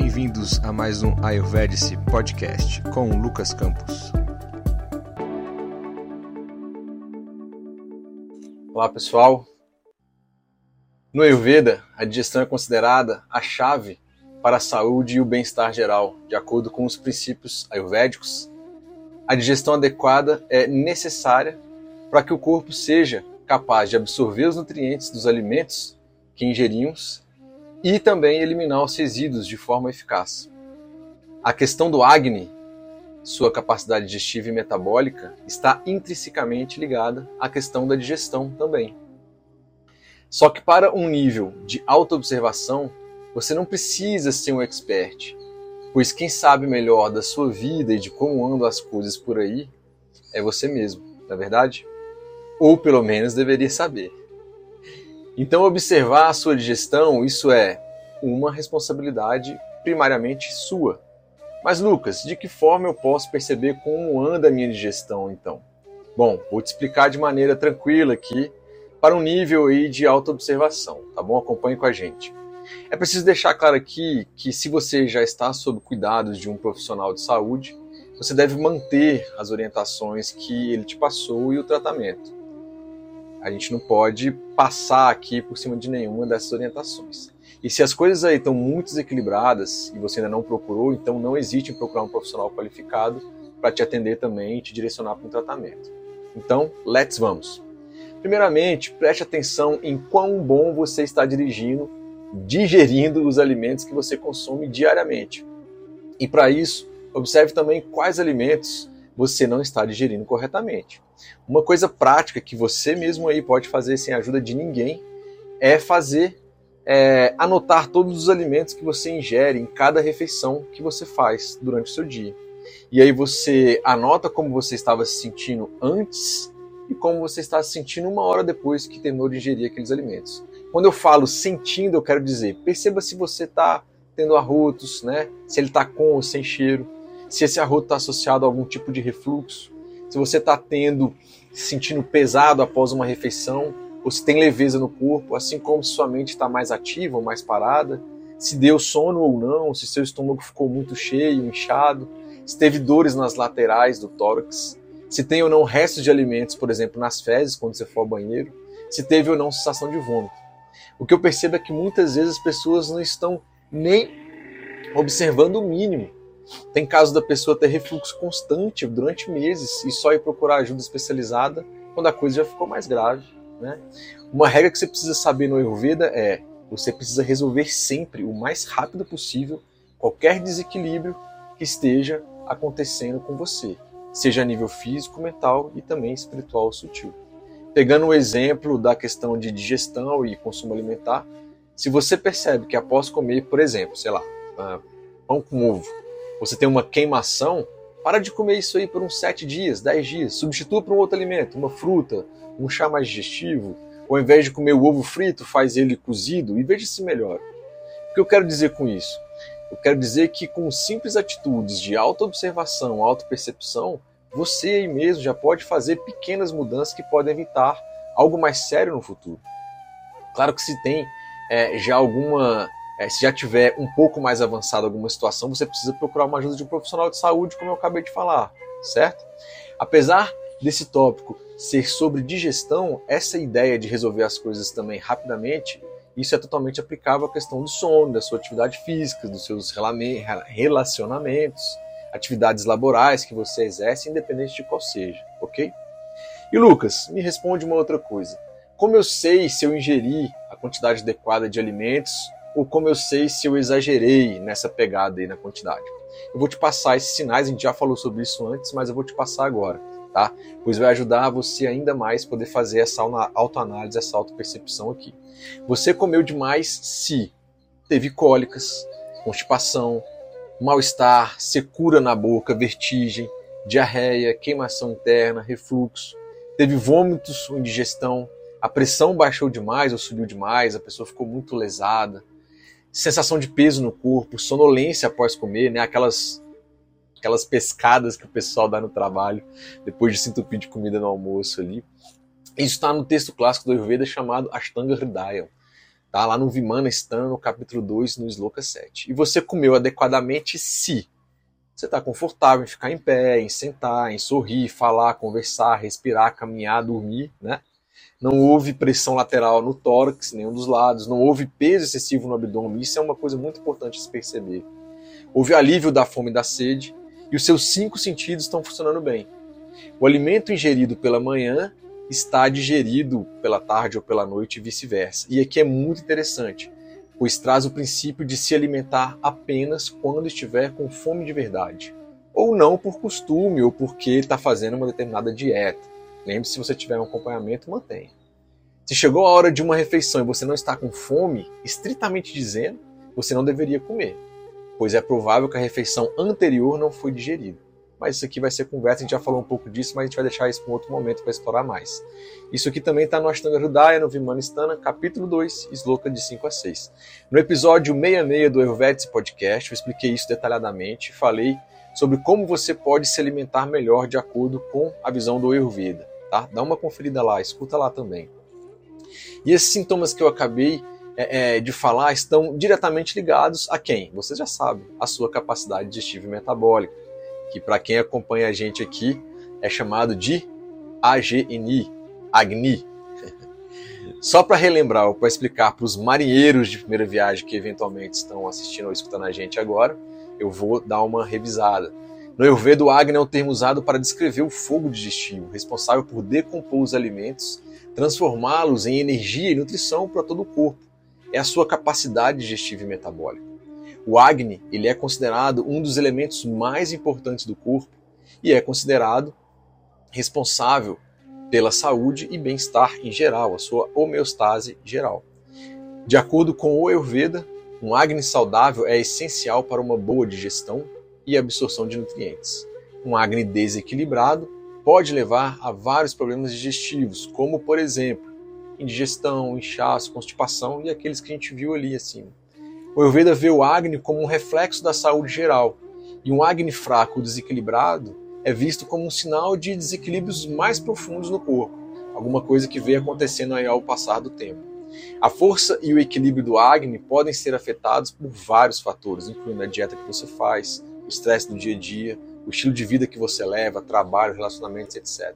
Bem-vindos a mais um Ayurvedic Podcast com Lucas Campos. Olá pessoal. No Ayurveda, a digestão é considerada a chave para a saúde e o bem-estar geral, de acordo com os princípios ayurvédicos. A digestão adequada é necessária para que o corpo seja capaz de absorver os nutrientes dos alimentos que ingerimos e também eliminar os resíduos de forma eficaz. A questão do Agni, sua capacidade digestiva e metabólica, está intrinsecamente ligada à questão da digestão também. Só que para um nível de autoobservação, você não precisa ser um expert, pois quem sabe melhor da sua vida e de como andam as coisas por aí é você mesmo, não é verdade? Ou pelo menos deveria saber. Então, observar a sua digestão, isso é uma responsabilidade primariamente sua. Mas, Lucas, de que forma eu posso perceber como anda a minha digestão, então? Bom, vou te explicar de maneira tranquila aqui, para um nível aí de autoobservação, tá bom? Acompanhe com a gente. É preciso deixar claro aqui que se você já está sob cuidados de um profissional de saúde, você deve manter as orientações que ele te passou e o tratamento. A gente não pode passar aqui por cima de nenhuma dessas orientações. E se as coisas aí estão muito desequilibradas e você ainda não procurou, então não hesite em procurar um profissional qualificado para te atender também e te direcionar para um tratamento. Então, let's vamos. Primeiramente, preste atenção em quão bom você está dirigindo, digerindo os alimentos que você consome diariamente. E para isso, observe também quais alimentos você não está digerindo corretamente. Uma coisa prática que você mesmo aí pode fazer sem a ajuda de ninguém é fazer é, anotar todos os alimentos que você ingere em cada refeição que você faz durante o seu dia. E aí você anota como você estava se sentindo antes e como você está se sentindo uma hora depois que terminou de ingerir aqueles alimentos. Quando eu falo sentindo, eu quero dizer, perceba se você está tendo arrotos, né? Se ele está com ou sem cheiro, se esse arroto está associado a algum tipo de refluxo, se você está tendo, se sentindo pesado após uma refeição, ou se tem leveza no corpo, assim como se sua mente está mais ativa ou mais parada, se deu sono ou não, se seu estômago ficou muito cheio, inchado, se teve dores nas laterais do tórax, se tem ou não restos de alimentos, por exemplo, nas fezes quando você for ao banheiro, se teve ou não sensação de vômito. O que eu percebo é que muitas vezes as pessoas não estão nem observando o mínimo tem casos da pessoa ter refluxo constante durante meses e só ir procurar ajuda especializada quando a coisa já ficou mais grave. Né? Uma regra que você precisa saber no Ayurveda é você precisa resolver sempre, o mais rápido possível, qualquer desequilíbrio que esteja acontecendo com você, seja a nível físico, mental e também espiritual sutil. Pegando o exemplo da questão de digestão e consumo alimentar, se você percebe que após comer, por exemplo, sei lá, ah, pão com ovo, você tem uma queimação, para de comer isso aí por uns 7 dias, 10 dias. Substitua por um outro alimento, uma fruta, um chá mais digestivo. Ou ao invés de comer o ovo frito, faz ele cozido e veja se melhora. O que eu quero dizer com isso? Eu quero dizer que com simples atitudes de autoobservação, autopercepção, você aí mesmo já pode fazer pequenas mudanças que podem evitar algo mais sério no futuro. Claro que se tem é, já alguma é, se já tiver um pouco mais avançado alguma situação, você precisa procurar uma ajuda de um profissional de saúde, como eu acabei de falar, certo? Apesar desse tópico ser sobre digestão, essa ideia de resolver as coisas também rapidamente, isso é totalmente aplicável à questão do sono, da sua atividade física, dos seus relacionamentos, atividades laborais que você exerce, independente de qual seja, ok? E Lucas, me responde uma outra coisa. Como eu sei se eu ingeri a quantidade adequada de alimentos ou como eu sei se eu exagerei nessa pegada aí na quantidade. Eu vou te passar esses sinais, a gente já falou sobre isso antes, mas eu vou te passar agora, tá? Pois vai ajudar você ainda mais poder fazer essa autoanálise, essa autopercepção aqui. Você comeu demais se teve cólicas, constipação, mal-estar, secura na boca, vertigem, diarreia, queimação interna, refluxo, teve vômitos ou indigestão, a pressão baixou demais ou subiu demais, a pessoa ficou muito lesada, sensação de peso no corpo, sonolência após comer, né? Aquelas aquelas pescadas que o pessoal dá no trabalho depois de se entupir de comida no almoço ali. Isso está no texto clássico do Ayurveda chamado Ashtanga Hridaya. Tá lá no Vimana Stana, no capítulo 2, no Sloka 7. E você comeu adequadamente se você está confortável em ficar em pé, em sentar, em sorrir, falar, conversar, respirar, caminhar, dormir, né? Não houve pressão lateral no tórax, nenhum dos lados, não houve peso excessivo no abdômen. Isso é uma coisa muito importante se perceber. Houve alívio da fome e da sede, e os seus cinco sentidos estão funcionando bem. O alimento ingerido pela manhã está digerido pela tarde ou pela noite e vice-versa. E aqui é muito interessante, pois traz o princípio de se alimentar apenas quando estiver com fome de verdade, ou não por costume ou porque está fazendo uma determinada dieta. Lembre-se, se você tiver um acompanhamento, mantenha. Se chegou a hora de uma refeição e você não está com fome, estritamente dizendo, você não deveria comer, pois é provável que a refeição anterior não foi digerida mas isso aqui vai ser conversa, a gente já falou um pouco disso, mas a gente vai deixar isso para um outro momento para explorar mais. Isso aqui também está no Ashtanga Hridaya, no Vimanistana, capítulo 2, Sloka de 5 a 6. No episódio 66 do Ayurvedic Podcast, eu expliquei isso detalhadamente, falei sobre como você pode se alimentar melhor de acordo com a visão do Ayurveda. Tá? Dá uma conferida lá, escuta lá também. E esses sintomas que eu acabei é, é, de falar estão diretamente ligados a quem? Você já sabe, a sua capacidade digestiva e metabólica que para quem acompanha a gente aqui é chamado de AGNI, Agni. Só para relembrar ou para explicar para os marinheiros de primeira viagem que eventualmente estão assistindo ou escutando a gente agora, eu vou dar uma revisada. No Ayurveda, Agni é um termo usado para descrever o fogo digestivo, responsável por decompor os alimentos, transformá-los em energia e nutrição para todo o corpo. É a sua capacidade digestiva e metabólica. O Agni ele é considerado um dos elementos mais importantes do corpo e é considerado responsável pela saúde e bem-estar em geral, a sua homeostase geral. De acordo com o Ayurveda, um Agni saudável é essencial para uma boa digestão e absorção de nutrientes. Um Agni desequilibrado pode levar a vários problemas digestivos, como por exemplo, indigestão, inchaço, constipação e aqueles que a gente viu ali acima. O Ayurveda vê o Agni como um reflexo da saúde geral, e um Agni fraco ou desequilibrado é visto como um sinal de desequilíbrios mais profundos no corpo, alguma coisa que vem acontecendo aí ao passar do tempo. A força e o equilíbrio do Agni podem ser afetados por vários fatores, incluindo a dieta que você faz, estresse do dia a dia, o estilo de vida que você leva, trabalho, relacionamentos, etc.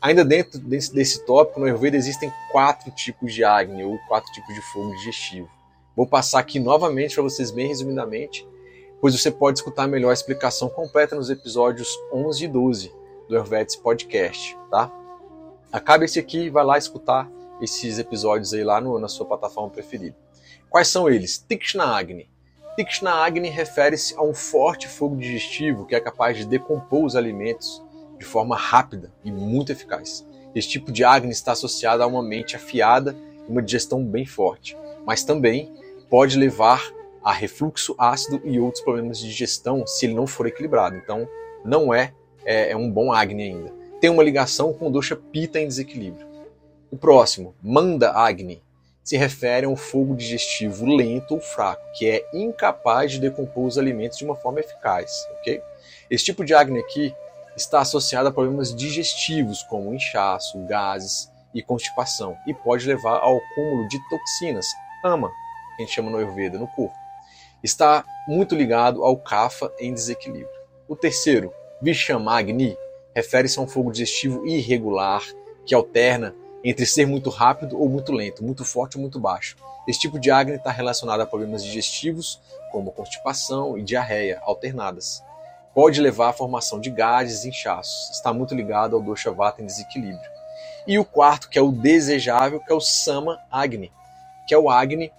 Ainda dentro desse, desse tópico, no Ayurveda existem quatro tipos de Agni, ou quatro tipos de fogo digestivo. Vou passar aqui novamente para vocês bem resumidamente, pois você pode escutar melhor a explicação completa nos episódios 11 e 12 do Ayurvedic Podcast, tá? Acaba esse aqui e vai lá escutar esses episódios aí lá no, na sua plataforma preferida. Quais são eles? Tikshna Agni. Tikshna Agni refere-se a um forte fogo digestivo que é capaz de decompor os alimentos de forma rápida e muito eficaz. Esse tipo de Agni está associado a uma mente afiada e uma digestão bem forte, mas também pode levar a refluxo ácido e outros problemas de digestão se ele não for equilibrado. Então, não é, é, é um bom Agni ainda. Tem uma ligação com o Pita em desequilíbrio. O próximo, Manda Agni, se refere a um fogo digestivo lento ou fraco, que é incapaz de decompor os alimentos de uma forma eficaz. ok? Esse tipo de Agni aqui está associado a problemas digestivos, como inchaço, gases e constipação, e pode levar ao acúmulo de toxinas, AMA, que a gente chama no Ayurveda, no corpo. Está muito ligado ao Kapha em desequilíbrio. O terceiro, Vishamagni, refere-se a um fogo digestivo irregular que alterna entre ser muito rápido ou muito lento, muito forte ou muito baixo. Esse tipo de Agni está relacionado a problemas digestivos, como constipação e diarreia alternadas. Pode levar à formação de gases e inchaços. Está muito ligado ao dosha vata em desequilíbrio. E o quarto, que é o desejável, que é o Sama Agni, que é o Agni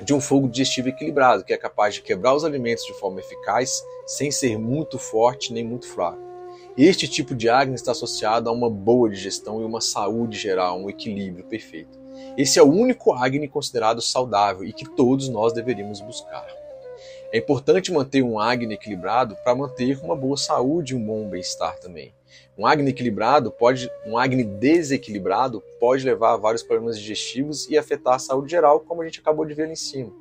de um fogo digestivo equilibrado, que é capaz de quebrar os alimentos de forma eficaz, sem ser muito forte nem muito fraco. Este tipo de Agni está associado a uma boa digestão e uma saúde geral, um equilíbrio perfeito. Esse é o único Agni considerado saudável e que todos nós deveríamos buscar. É importante manter um Agni equilibrado para manter uma boa saúde e um bom bem-estar também. Um Agni equilibrado pode, um Agni desequilibrado pode levar a vários problemas digestivos e afetar a saúde geral, como a gente acabou de ver ali em cima.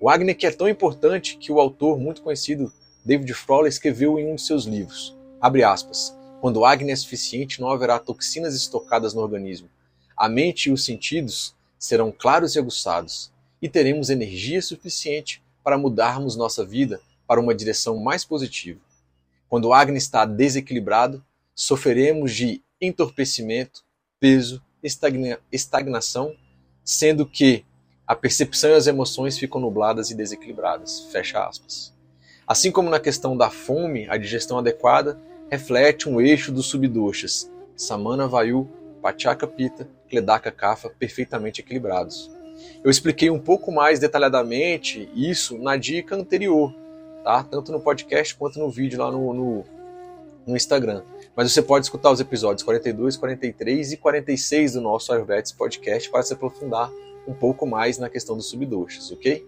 O Agni que é tão importante que o autor muito conhecido David Froller escreveu em um de seus livros, abre aspas, quando o Agni é suficiente não haverá toxinas estocadas no organismo. A mente e os sentidos serão claros e aguçados, e teremos energia suficiente para mudarmos nossa vida para uma direção mais positiva. Quando o Agni está desequilibrado, sofreremos de entorpecimento, peso, estagna estagnação, sendo que a percepção e as emoções ficam nubladas e desequilibradas. Fecha aspas. Assim como na questão da fome, a digestão adequada reflete um eixo dos subdoshas, Samana Vayu, Pachaka Pita, Kledaka Kapha, perfeitamente equilibrados. Eu expliquei um pouco mais detalhadamente isso na dica anterior, tá? Tanto no podcast quanto no vídeo lá no, no, no Instagram. Mas você pode escutar os episódios 42, 43 e 46 do nosso Ayurvedic Podcast para se aprofundar um pouco mais na questão dos subdoshas, ok?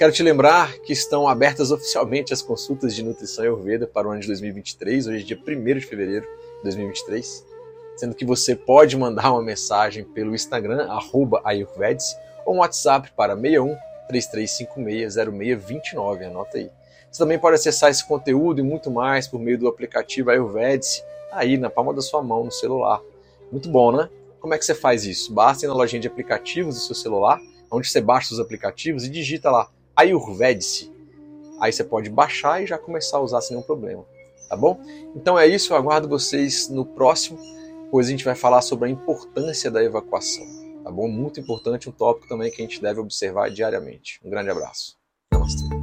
Quero te lembrar que estão abertas oficialmente as consultas de nutrição Ayurveda para o ano de 2023, hoje é dia 1 de fevereiro de 2023, sendo que você pode mandar uma mensagem pelo Instagram, Ayurvedic, ou um WhatsApp para 61 3356 0629, anota aí. Você também pode acessar esse conteúdo e muito mais por meio do aplicativo Ayurvedic, aí na palma da sua mão, no celular. Muito bom, né? Como é que você faz isso? Basta ir na lojinha de aplicativos do seu celular, onde você baixa os aplicativos e digita lá Ayurvedic. Aí você pode baixar e já começar a usar sem nenhum problema, tá bom? Então é isso, eu aguardo vocês no próximo, pois a gente vai falar sobre a importância da evacuação, tá bom? Muito importante, um tópico também que a gente deve observar diariamente. Um grande abraço. Namastê.